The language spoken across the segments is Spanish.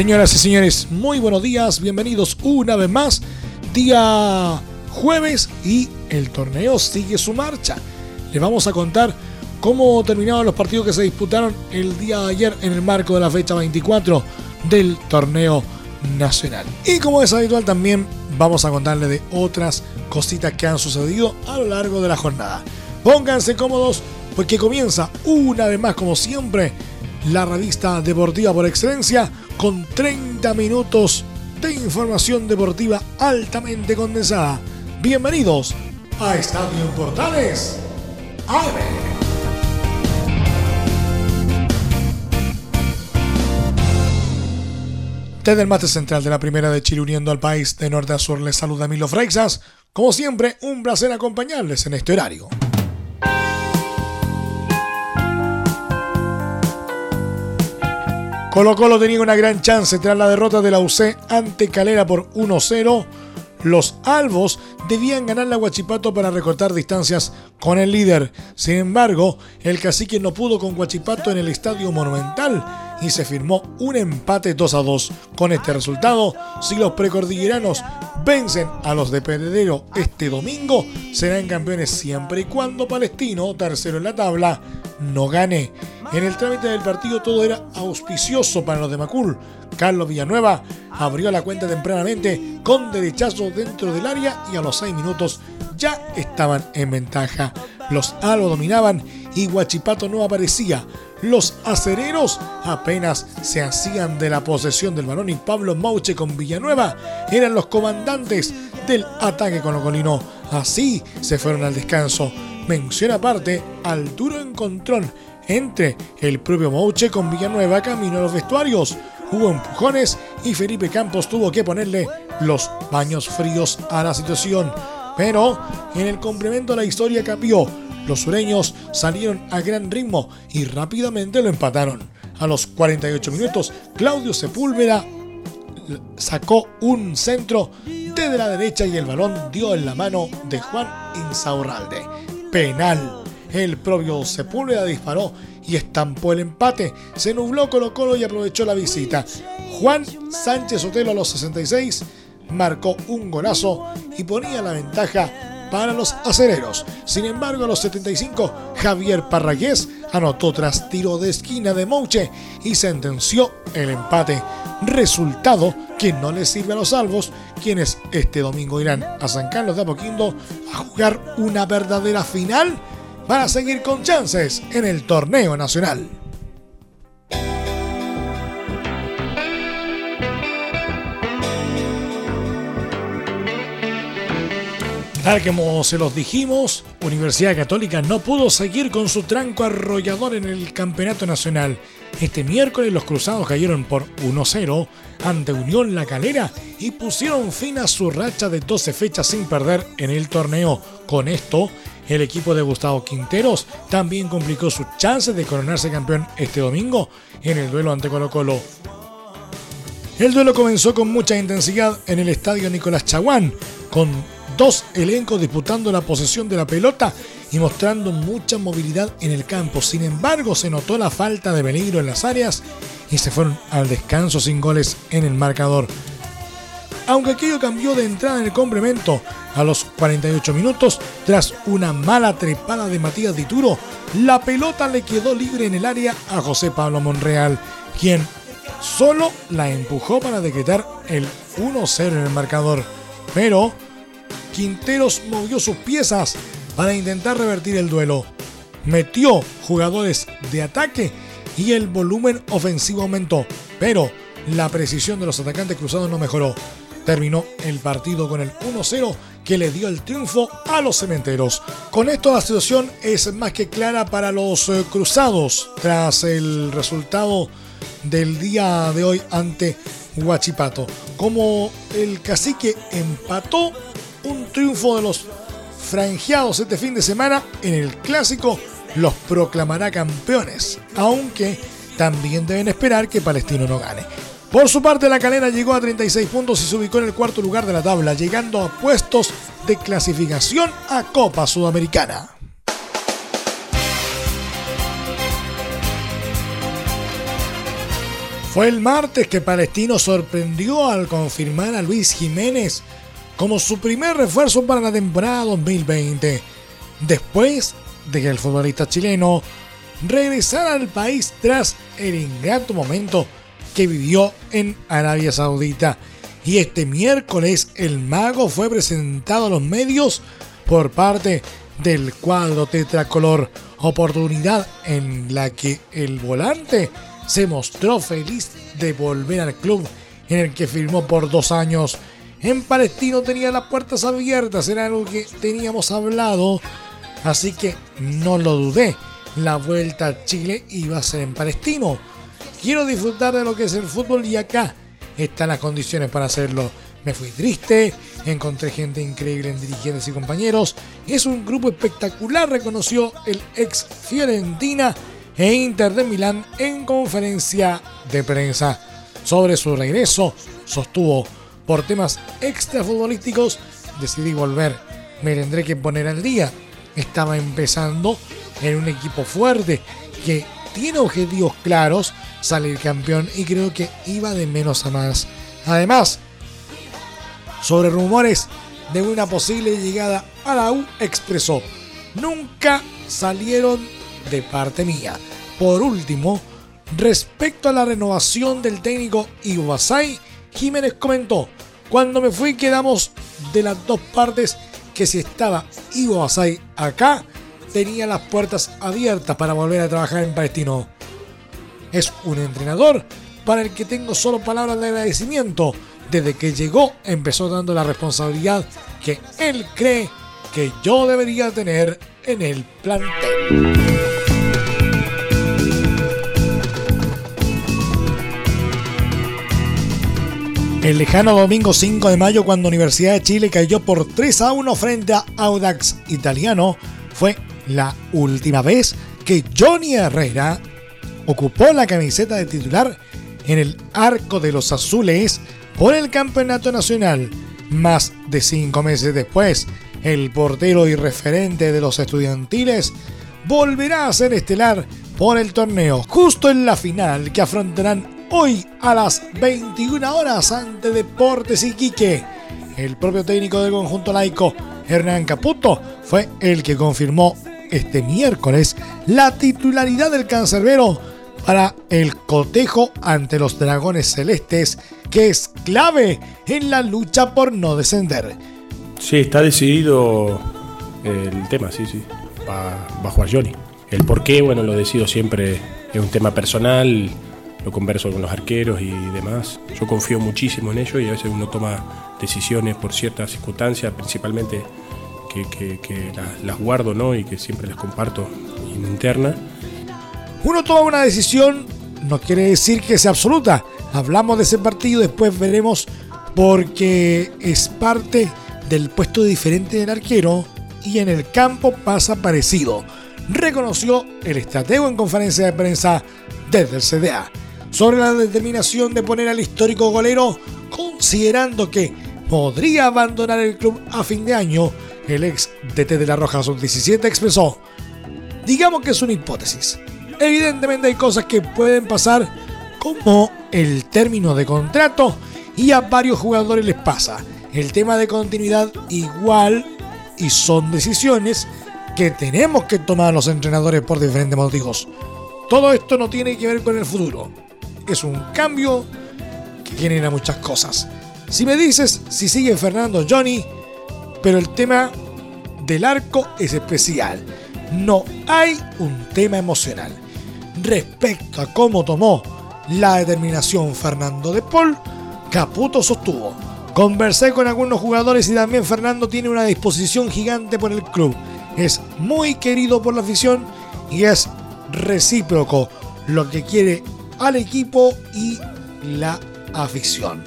Señoras y señores, muy buenos días, bienvenidos una vez más. Día jueves y el torneo sigue su marcha. Les vamos a contar cómo terminaron los partidos que se disputaron el día de ayer en el marco de la fecha 24 del torneo nacional. Y como es habitual también vamos a contarles de otras cositas que han sucedido a lo largo de la jornada. Pónganse cómodos porque comienza una vez más como siempre la revista deportiva por excelencia con 30 minutos de información deportiva altamente condensada. Bienvenidos a Estadio Portales Desde el mate central de la primera de Chile uniendo al país de norte a sur les saluda Milo Freixas. Como siempre, un placer acompañarles en este horario. Colo Colo tenía una gran chance tras la derrota de la UC ante Calera por 1-0. Los albos debían ganar la Guachipato para recortar distancias con el líder. Sin embargo, el cacique no pudo con Guachipato en el Estadio Monumental y se firmó un empate 2 a 2. Con este resultado, si los precordilleranos vencen a los de Peredero este domingo, serán campeones siempre y cuando Palestino, tercero en la tabla, no gane. En el trámite del partido todo era auspicioso para los de Macul. Carlos Villanueva abrió la cuenta tempranamente con derechazo dentro del área y a los 6 minutos ya estaban en ventaja. Los Albos dominaban y Guachipato no aparecía. Los acereros apenas se hacían de la posesión del balón y Pablo Mauche con Villanueva eran los comandantes del ataque con Ocolino. Así se fueron al descanso. Mención aparte al duro encontrón entre el propio Mouche con Villanueva camino a los vestuarios. Hubo empujones y Felipe Campos tuvo que ponerle los baños fríos a la situación. Pero en el complemento la historia cambió. Los sureños salieron a gran ritmo y rápidamente lo empataron. A los 48 minutos, Claudio Sepúlveda sacó un centro desde la derecha y el balón dio en la mano de Juan Insaurralde. Penal el propio Sepúlveda disparó y estampó el empate. Se nubló Colo Colo y aprovechó la visita. Juan Sánchez Otelo a los 66 marcó un golazo y ponía la ventaja para los acereros. Sin embargo, a los 75, Javier Parragués anotó tras tiro de esquina de Mouche y sentenció el empate. Resultado que no le sirve a los salvos, quienes este domingo irán a San Carlos de Apoquindo a jugar una verdadera final para seguir con chances en el torneo nacional. Como se los dijimos, Universidad Católica no pudo seguir con su tranco arrollador en el campeonato nacional. Este miércoles los cruzados cayeron por 1-0 ante Unión La Calera y pusieron fin a su racha de 12 fechas sin perder en el torneo. Con esto, el equipo de Gustavo Quinteros también complicó sus chances de coronarse campeón este domingo en el duelo ante Colo Colo. El duelo comenzó con mucha intensidad en el estadio Nicolás Chaguán, con dos elencos disputando la posesión de la pelota y mostrando mucha movilidad en el campo. Sin embargo, se notó la falta de peligro en las áreas y se fueron al descanso sin goles en el marcador. Aunque aquello cambió de entrada en el complemento, a los 48 minutos, tras una mala trepada de Matías Dituro, la pelota le quedó libre en el área a José Pablo Monreal, quien solo la empujó para decretar el 1-0 en el marcador. Pero Quinteros movió sus piezas para intentar revertir el duelo. Metió jugadores de ataque y el volumen ofensivo aumentó, pero la precisión de los atacantes cruzados no mejoró terminó el partido con el 1-0 que le dio el triunfo a los cementeros. Con esto la situación es más que clara para los eh, cruzados tras el resultado del día de hoy ante Huachipato. Como el cacique empató un triunfo de los franjeados este fin de semana en el clásico, los proclamará campeones, aunque también deben esperar que Palestino no gane. Por su parte, la calera llegó a 36 puntos y se ubicó en el cuarto lugar de la tabla, llegando a puestos de clasificación a Copa Sudamericana. Fue el martes que Palestino sorprendió al confirmar a Luis Jiménez como su primer refuerzo para la temporada 2020, después de que el futbolista chileno regresara al país tras el ingrato momento que vivió en Arabia Saudita. Y este miércoles el mago fue presentado a los medios por parte del cuadro tetracolor, oportunidad en la que el volante se mostró feliz de volver al club en el que firmó por dos años. En Palestino tenía las puertas abiertas, era algo que teníamos hablado, así que no lo dudé. La vuelta a Chile iba a ser en Palestino. Quiero disfrutar de lo que es el fútbol y acá están las condiciones para hacerlo. Me fui triste, encontré gente increíble en dirigentes y compañeros. Es un grupo espectacular, reconoció el ex Fiorentina e Inter de Milán en conferencia de prensa. Sobre su regreso, sostuvo, por temas extrafutbolísticos, decidí volver. Me tendré que poner al día. Estaba empezando en un equipo fuerte que tiene objetivos claros, salir campeón y creo que iba de menos a más. Además, sobre rumores de una posible llegada a la U, expresó, nunca salieron de parte mía. Por último, respecto a la renovación del técnico Ivo Jiménez comentó, cuando me fui quedamos de las dos partes que si estaba Ivo acá, tenía las puertas abiertas para volver a trabajar en Palestino. Es un entrenador para el que tengo solo palabras de agradecimiento. Desde que llegó empezó dando la responsabilidad que él cree que yo debería tener en el plantel. El lejano domingo 5 de mayo, cuando Universidad de Chile cayó por 3 a 1 frente a Audax Italiano, fue la última vez que Johnny Herrera ocupó la camiseta de titular en el arco de los azules por el campeonato nacional. Más de cinco meses después, el portero y referente de los estudiantiles volverá a ser estelar por el torneo, justo en la final que afrontarán hoy a las 21 horas ante Deportes Iquique. El propio técnico del conjunto laico, Hernán Caputo, fue el que confirmó este miércoles la titularidad del cancerbero para el cotejo ante los dragones celestes, que es clave en la lucha por no descender. Sí, está decidido el tema, sí, sí. Va, va a jugar Johnny. El por qué, bueno, lo decido siempre, es un tema personal lo converso con los arqueros y demás. Yo confío muchísimo en ellos y a veces uno toma decisiones por ciertas circunstancias, principalmente que, las, guardo ¿no? y que siempre las comparto en interna. Uno toma una decisión, no quiere decir que sea absoluta. Hablamos de ese partido, después veremos porque es parte del puesto diferente del arquero y en el campo pasa parecido. Reconoció el estratego en conferencia de prensa desde el CDA sobre la determinación de poner al histórico golero, considerando que podría abandonar el club a fin de año, el ex DT de la Roja Sub-17 expresó, digamos que es una hipótesis. Evidentemente hay cosas que pueden pasar como el término de contrato y a varios jugadores les pasa. El tema de continuidad igual y son decisiones que tenemos que tomar los entrenadores por diferentes motivos. Todo esto no tiene que ver con el futuro es un cambio que genera muchas cosas. Si me dices si sigue Fernando Johnny, pero el tema del arco es especial. No hay un tema emocional. Respecto a cómo tomó la determinación Fernando de Paul, Caputo sostuvo. Conversé con algunos jugadores y también Fernando tiene una disposición gigante por el club. Es muy querido por la afición y es recíproco. Lo que quiere al equipo y la afición.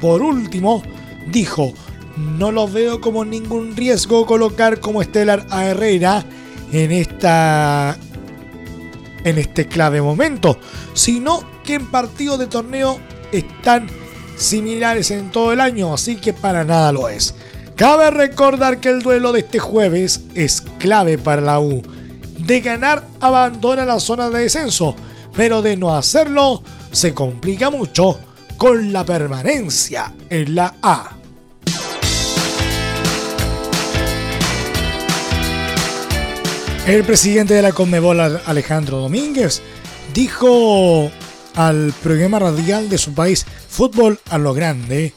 Por último, dijo, no lo veo como ningún riesgo colocar como estelar a Herrera en esta en este clave momento, sino que en partidos de torneo están similares en todo el año, así que para nada lo es. Cabe recordar que el duelo de este jueves es clave para la U. De ganar abandona la zona de descenso, pero de no hacerlo se complica mucho con la permanencia en la A. El presidente de la Conmebol, Alejandro Domínguez, dijo al programa radial de su país, Fútbol a lo Grande,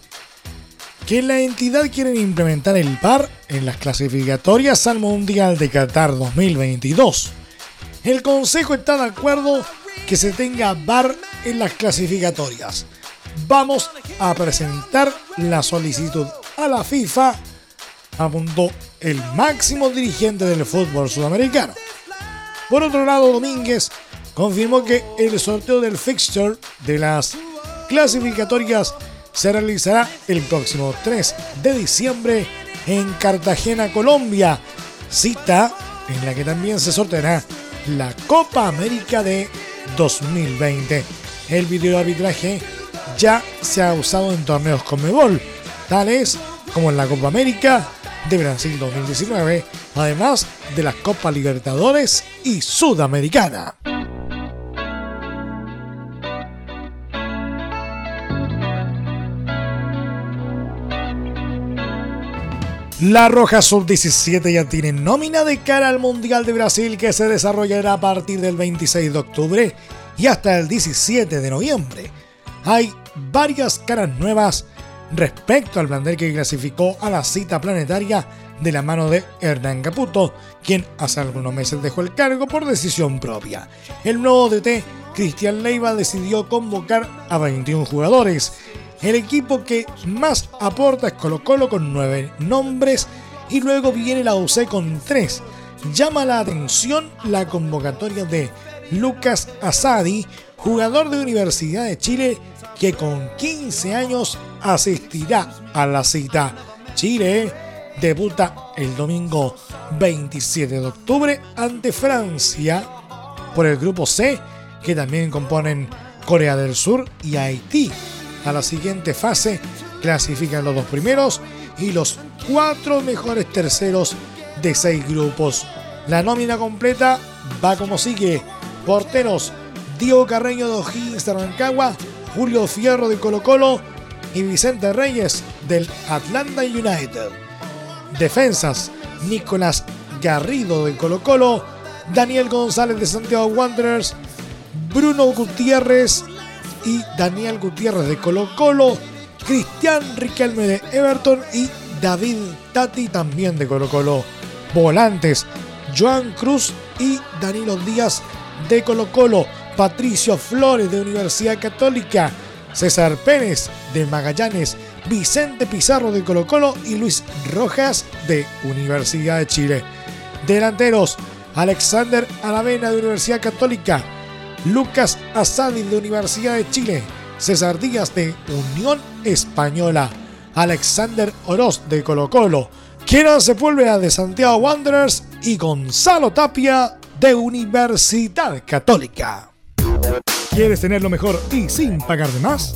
que la entidad quiere implementar el PAR en las clasificatorias al Mundial de Qatar 2022. El Consejo está de acuerdo que se tenga VAR en las clasificatorias. Vamos a presentar la solicitud a la FIFA, apuntó el máximo dirigente del fútbol sudamericano. Por otro lado, Domínguez confirmó que el sorteo del fixture de las clasificatorias se realizará el próximo 3 de diciembre en Cartagena, Colombia, cita en la que también se sorteará la Copa América de 2020. El video de arbitraje ya se ha usado en torneos con Mebol, tales como en la Copa América de Brasil 2019, además de la Copa Libertadores y Sudamericana. La Roja Sub-17 ya tiene nómina de cara al Mundial de Brasil que se desarrollará a partir del 26 de octubre y hasta el 17 de noviembre. Hay varias caras nuevas respecto al plantel que clasificó a la cita planetaria de la mano de Hernán Caputo, quien hace algunos meses dejó el cargo por decisión propia. El nuevo DT, Cristian Leiva, decidió convocar a 21 jugadores. El equipo que más aporta es Colo Colo con 9 nombres y luego viene la UC con 3. Llama la atención la convocatoria de Lucas Asadi, jugador de Universidad de Chile que con 15 años asistirá a la cita. Chile debuta el domingo 27 de octubre ante Francia por el grupo C, que también componen Corea del Sur y Haití. A la siguiente fase clasifican los dos primeros y los cuatro mejores terceros de seis grupos. La nómina completa va como sigue. Porteros Diego Carreño de O'Higgins de Julio Fierro de Colo Colo y Vicente Reyes del Atlanta United. Defensas, Nicolás Garrido de Colo Colo, Daniel González de Santiago Wanderers, Bruno Gutiérrez y Daniel Gutiérrez de Colo Colo, Cristian Riquelme de Everton y David Tati también de Colo Colo. Volantes, Joan Cruz y Danilo Díaz de Colo Colo. Patricio Flores de Universidad Católica, César Pérez de Magallanes, Vicente Pizarro de Colo Colo y Luis Rojas de Universidad de Chile. Delanteros, Alexander Aravena de Universidad Católica, Lucas Asadi de Universidad de Chile, César Díaz de Unión Española, Alexander Oroz de Colo Colo, Kieran Sepúlveda de Santiago Wanderers y Gonzalo Tapia de Universidad Católica. ¿Quieres tener lo mejor y sin pagar de más?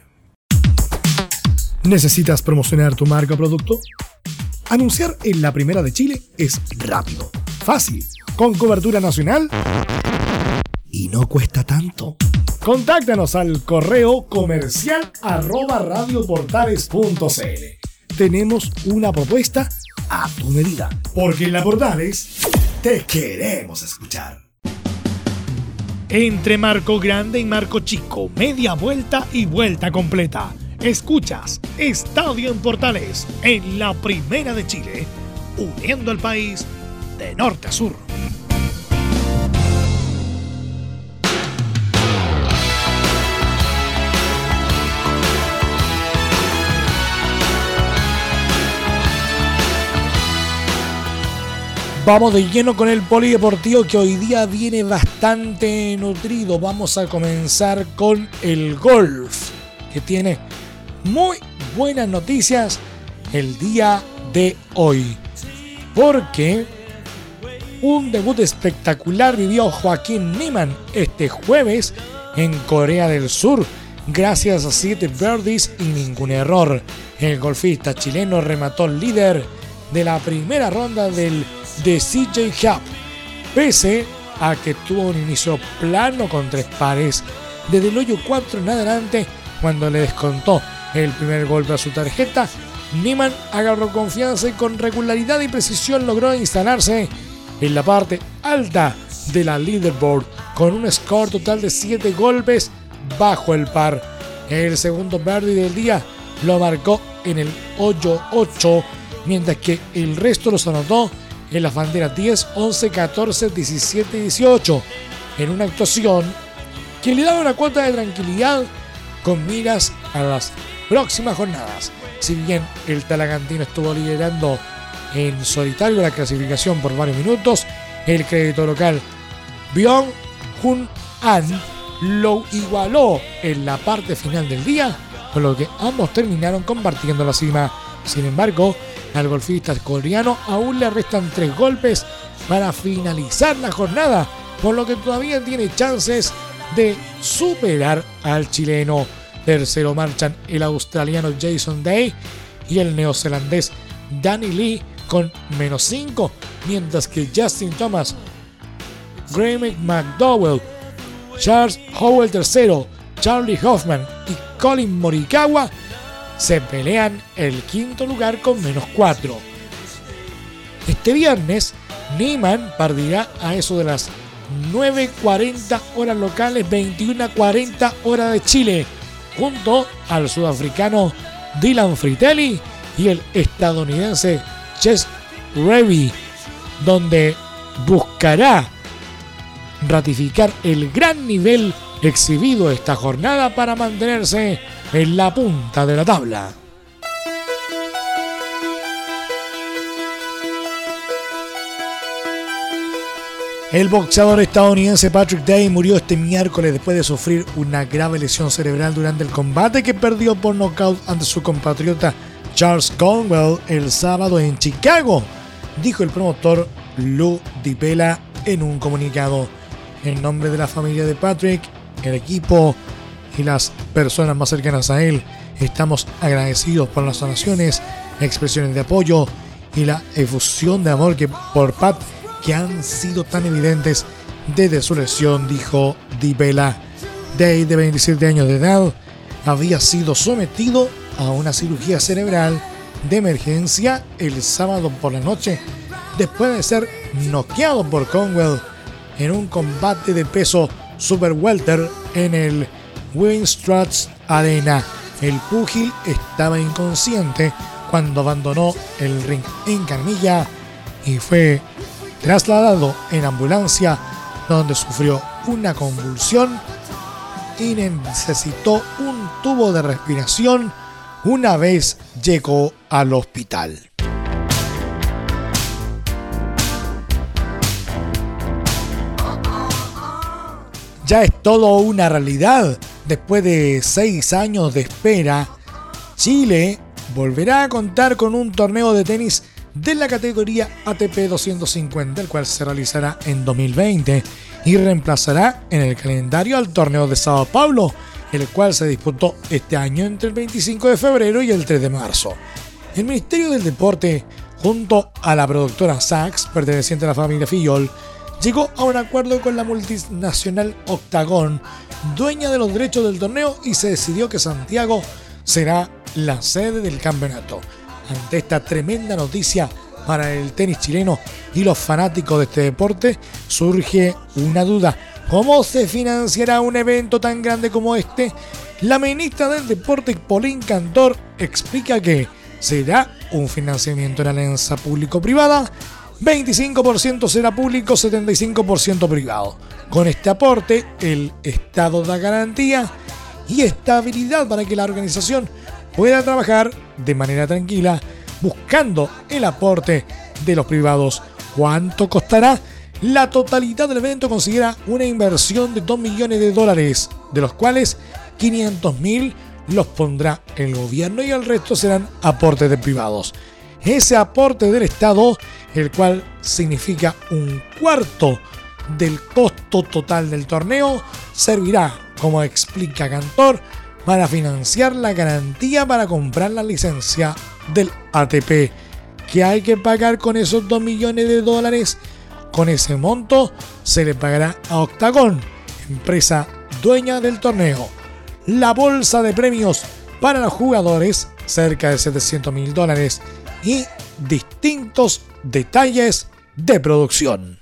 ¿Necesitas promocionar tu marca o producto? Anunciar en la Primera de Chile es rápido, fácil, con cobertura nacional y no cuesta tanto. Contáctanos al correo comercial arroba radioportales.cl. Tenemos una propuesta a tu medida, porque en la Portales te queremos escuchar. Entre Marco Grande y Marco Chico, media vuelta y vuelta completa Escuchas Estadio en Portales en la Primera de Chile, uniendo al país de norte a sur. Vamos de lleno con el polideportivo que hoy día viene bastante nutrido. Vamos a comenzar con el golf que tiene muy buenas noticias el día de hoy. Porque un debut espectacular vivió Joaquín Niemann este jueves en Corea del Sur, gracias a 7 birdies y ningún error. El golfista chileno remató líder de la primera ronda del de CJ Hub, pese a que tuvo un inicio plano con tres pares. Desde el hoyo 4 en adelante, cuando le descontó el primer golpe a su tarjeta, Niemann agarró confianza y con regularidad y precisión logró instalarse en la parte alta de la leaderboard con un score total de 7 golpes bajo el par. El segundo birdie del día lo marcó en el hoyo 8, mientras que el resto los anotó en las banderas 10, 11, 14, 17 y 18, en una actuación que le daba una cuota de tranquilidad con miras a las próximas jornadas. Si bien el Talagantino estuvo liderando en solitario la clasificación por varios minutos, el crédito local Byung Hun An lo igualó en la parte final del día, con lo que ambos terminaron compartiendo la cima. Sin embargo, al golfista coreano aún le restan tres golpes para finalizar la jornada, por lo que todavía tiene chances de superar al chileno. Tercero marchan el australiano Jason Day y el neozelandés Danny Lee con menos 5, mientras que Justin Thomas, Graham McDowell, Charles Howell III, Charlie Hoffman y Colin Morikawa se pelean el quinto lugar con menos 4. Este viernes, Neiman partirá a eso de las 9.40 horas locales, 21.40 horas de Chile junto al sudafricano Dylan Fritelli y el estadounidense Chess Revy, donde buscará ratificar el gran nivel exhibido esta jornada para mantenerse en la punta de la tabla. El boxeador estadounidense Patrick Day murió este miércoles después de sufrir una grave lesión cerebral durante el combate que perdió por nocaut ante su compatriota Charles Conwell el sábado en Chicago, dijo el promotor Lou DiPella en un comunicado. En nombre de la familia de Patrick, el equipo y las personas más cercanas a él, estamos agradecidos por las donaciones, expresiones de apoyo y la efusión de amor que por Pat que han sido tan evidentes desde su lesión, dijo Di Bella. Day, de 27 años de edad, había sido sometido a una cirugía cerebral de emergencia el sábado por la noche después de ser noqueado por Conwell en un combate de peso super welter en el Winstrats Arena. El púgil estaba inconsciente cuando abandonó el ring en camilla y fue trasladado en ambulancia donde sufrió una convulsión y necesitó un tubo de respiración una vez llegó al hospital. Ya es todo una realidad. Después de seis años de espera, Chile volverá a contar con un torneo de tenis de la categoría ATP 250, el cual se realizará en 2020 y reemplazará en el calendario al torneo de Sao Paulo, el cual se disputó este año entre el 25 de febrero y el 3 de marzo. El Ministerio del Deporte junto a la productora Saks, perteneciente a la familia Fillol, llegó a un acuerdo con la multinacional Octagon, dueña de los derechos del torneo, y se decidió que Santiago será la sede del campeonato. Ante esta tremenda noticia para el tenis chileno y los fanáticos de este deporte, surge una duda. ¿Cómo se financiará un evento tan grande como este? La ministra del Deporte, Paulín Cantor, explica que será un financiamiento en alianza público-privada, 25% será público, 75% privado. Con este aporte, el Estado da garantía y estabilidad para que la organización pueda trabajar de manera tranquila buscando el aporte de los privados. ¿Cuánto costará? La totalidad del evento considera una inversión de 2 millones de dólares, de los cuales 500 mil los pondrá el gobierno y el resto serán aportes de privados. Ese aporte del Estado, el cual significa un cuarto del costo total del torneo, servirá, como explica Cantor, para financiar la garantía para comprar la licencia del ATP. ¿Qué hay que pagar con esos 2 millones de dólares? Con ese monto se le pagará a Octagon, empresa dueña del torneo. La bolsa de premios para los jugadores, cerca de 700 mil dólares, y distintos detalles de producción.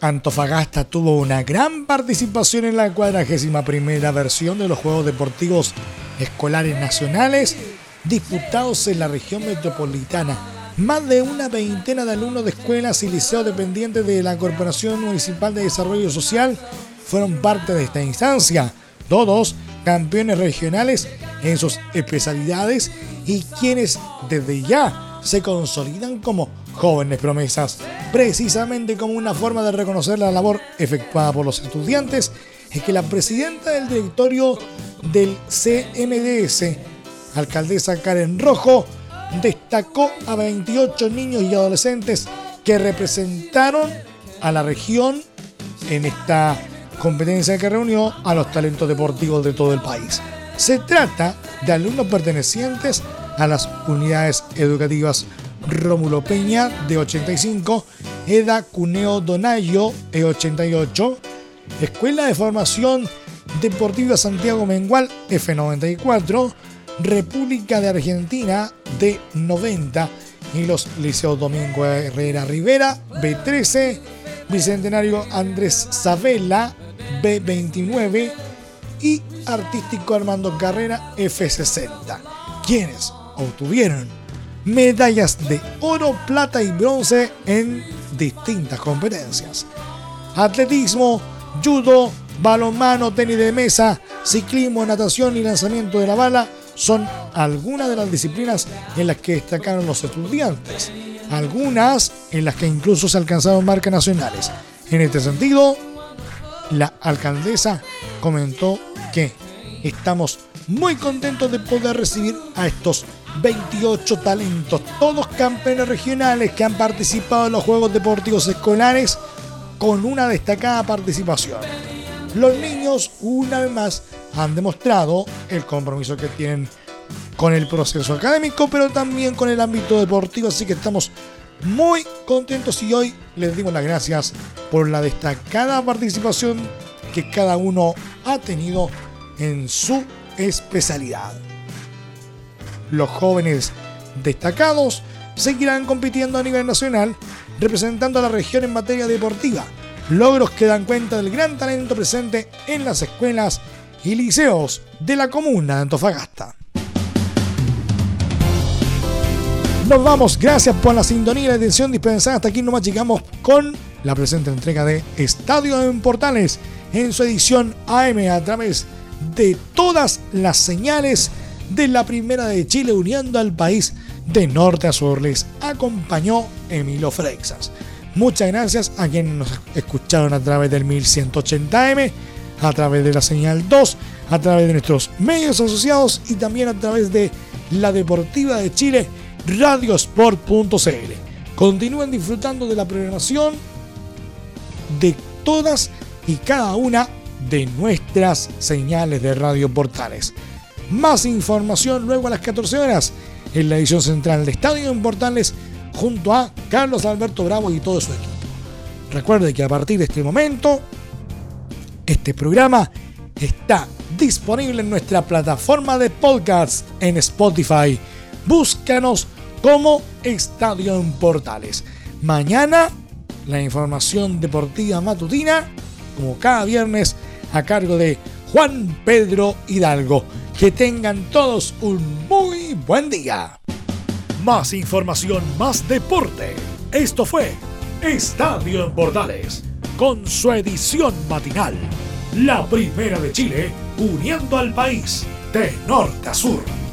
Antofagasta tuvo una gran participación en la 41 versión de los Juegos Deportivos Escolares Nacionales disputados en la región metropolitana. Más de una veintena de alumnos de escuelas y liceos dependientes de la Corporación Municipal de Desarrollo Social fueron parte de esta instancia. Todos campeones regionales en sus especialidades y quienes desde ya se consolidan como jóvenes promesas. Precisamente como una forma de reconocer la labor efectuada por los estudiantes, es que la presidenta del directorio del CMDS, alcaldesa Karen Rojo, destacó a 28 niños y adolescentes que representaron a la región en esta competencia que reunió a los talentos deportivos de todo el país. Se trata de alumnos pertenecientes a las unidades educativas Rómulo Peña de 85, Eda Cuneo Donayo de 88, Escuela de Formación Deportiva Santiago Mengual F94, República de Argentina de 90 y los Liceos Domingo Herrera Rivera B13, Bicentenario Andrés Sabela B29 y Artístico Armando Carrera F60, quienes obtuvieron medallas de oro, plata y bronce en distintas competencias. Atletismo, judo, balonmano, tenis de mesa, ciclismo, natación y lanzamiento de la bala son algunas de las disciplinas en las que destacaron los estudiantes, algunas en las que incluso se alcanzaron marcas nacionales. En este sentido, la alcaldesa comentó que estamos muy contentos de poder recibir a estos 28 talentos, todos campeones regionales que han participado en los Juegos Deportivos Escolares con una destacada participación. Los niños, una vez más, han demostrado el compromiso que tienen con el proceso académico, pero también con el ámbito deportivo, así que estamos muy contentos y hoy les digo las gracias por la destacada participación que cada uno ha tenido en su especialidad. Los jóvenes destacados seguirán compitiendo a nivel nacional, representando a la región en materia deportiva, logros que dan cuenta del gran talento presente en las escuelas y liceos de la comuna de Antofagasta. Nos vamos, gracias por la sintonía y la atención dispensada. Hasta aquí nomás llegamos con la presente entrega de Estadio en Portales en su edición AM a través de todas las señales de la Primera de Chile uniendo al país de norte a sur. Les acompañó Emilio Freixas. Muchas gracias a quienes nos escucharon a través del 1180M, a través de la señal 2, a través de nuestros medios asociados y también a través de la Deportiva de Chile, radiosport.cl. Continúen disfrutando de la programación de todas y cada una de nuestras señales de Radio Portales. Más información luego a las 14 horas en la edición central de Estadio en Portales junto a Carlos Alberto Bravo y todo su equipo. Recuerde que a partir de este momento, este programa está disponible en nuestra plataforma de podcast en Spotify. Búscanos como Estadio en Portales. Mañana, la información deportiva matutina, como cada viernes, a cargo de Juan Pedro Hidalgo. Que tengan todos un muy buen día. Más información, más deporte. Esto fue Estadio en Portales, con su edición matinal. La primera de Chile, uniendo al país de norte a sur.